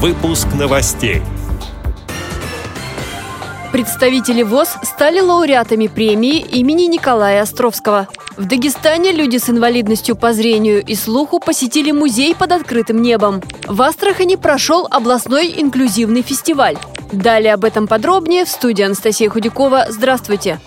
Выпуск новостей. Представители ВОЗ стали лауреатами премии имени Николая Островского. В Дагестане люди с инвалидностью по зрению и слуху посетили музей под открытым небом. В Астрахани прошел областной инклюзивный фестиваль. Далее об этом подробнее в студии Анастасия Худякова. Здравствуйте!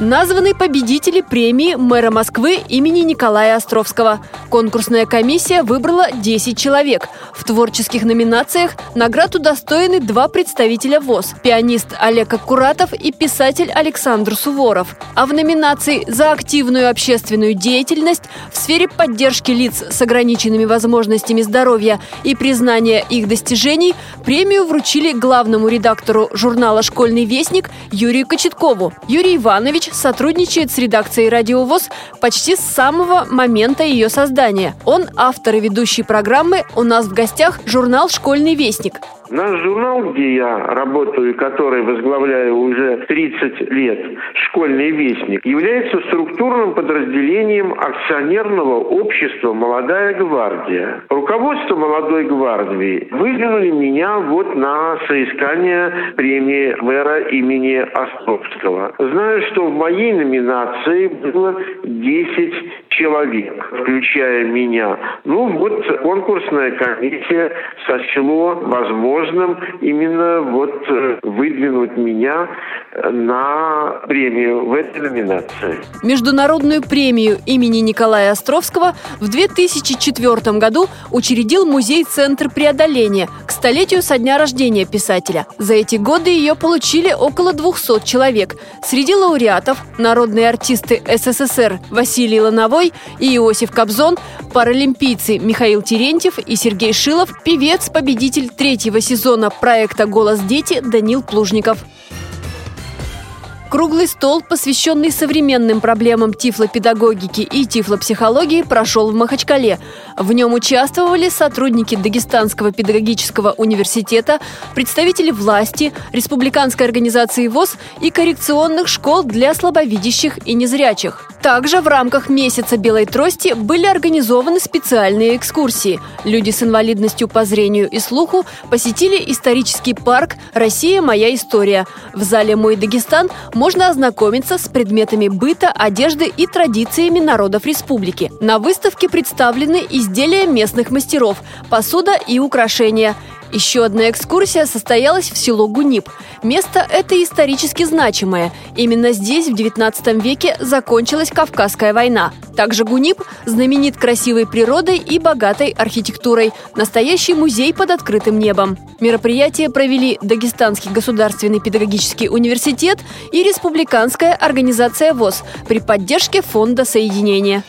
Названы победители премии мэра Москвы имени Николая Островского. Конкурсная комиссия выбрала 10 человек. В творческих номинациях наград удостоены два представителя ВОЗ – пианист Олег Аккуратов и писатель Александр Суворов. А в номинации «За активную общественную деятельность» в сфере поддержки лиц с ограниченными возможностями здоровья и признания их достижений премию вручили главному редактору журнала «Школьный вестник» Юрию Кочеткову. Юрий Иванович сотрудничает с редакцией «Радио ВОЗ» почти с самого момента ее создания. Он автор и ведущий программы «У нас в гостях» журнал «Школьный вестник». Наш журнал, где я работаю который возглавляю уже 30 лет, «Школьный вестник», является структурным подразделением акционерного общества «Молодая гвардия». Руководство «Молодой гвардии» выдвинули меня вот на соискание премии мэра имени Островского. Знаю, что в моей номинации было 10 человек, включая меня. Ну вот конкурсная комиссия сочло возможным именно вот э, выдвинуть меня на премию в этой номинации. Международную премию имени Николая Островского в 2004 году учредил музей-центр преодоления к столетию со дня рождения писателя. За эти годы ее получили около 200 человек. Среди лауреатов народные артисты СССР Василий Лановой и Иосиф Кобзон, паралимпийцы Михаил Терентьев и Сергей Шилов, певец-победитель третьего сезона проекта «Голос дети» Данил Плужников. Круглый стол, посвященный современным проблемам тифлопедагогики и тифлопсихологии, прошел в Махачкале. В нем участвовали сотрудники Дагестанского педагогического университета, представители власти, республиканской организации ВОЗ и коррекционных школ для слабовидящих и незрячих. Также в рамках месяца белой трости были организованы специальные экскурсии. Люди с инвалидностью по зрению и слуху посетили исторический парк «Россия. Моя история». В зале «Мой Дагестан» можно ознакомиться с предметами быта, одежды и традициями народов республики. На выставке представлены изделия местных мастеров, посуда и украшения – еще одна экскурсия состоялась в село Гунип. Место это исторически значимое. Именно здесь в XIX веке закончилась Кавказская война. Также Гунип знаменит красивой природой и богатой архитектурой. Настоящий музей под открытым небом. Мероприятие провели Дагестанский государственный педагогический университет и Республиканская организация ВОЗ при поддержке Фонда соединения.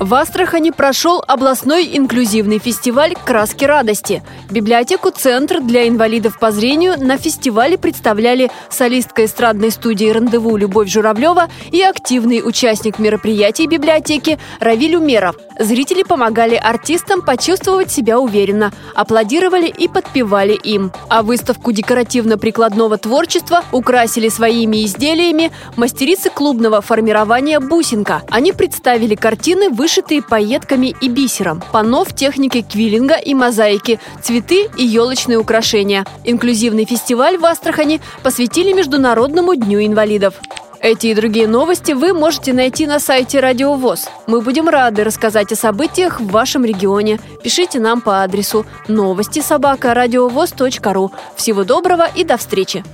В Астрахани прошел областной инклюзивный фестиваль «Краски радости». Библиотеку «Центр» для инвалидов по зрению на фестивале представляли солистка эстрадной студии «Рандеву» Любовь Журавлева и активный участник мероприятий библиотеки Равиль Умеров. Зрители помогали артистам почувствовать себя уверенно, аплодировали и подпевали им. А выставку декоративно-прикладного творчества украсили своими изделиями мастерицы клубного формирования «Бусинка». Они представили картины, вышитые пайетками и бисером, панно в технике квиллинга и мозаики, цветы и елочные украшения. Инклюзивный фестиваль в Астрахани посвятили Международному дню инвалидов. Эти и другие новости вы можете найти на сайте Радио ВОЗ. Мы будем рады рассказать о событиях в вашем регионе. Пишите нам по адресу новости собака ру. Всего доброго и до встречи!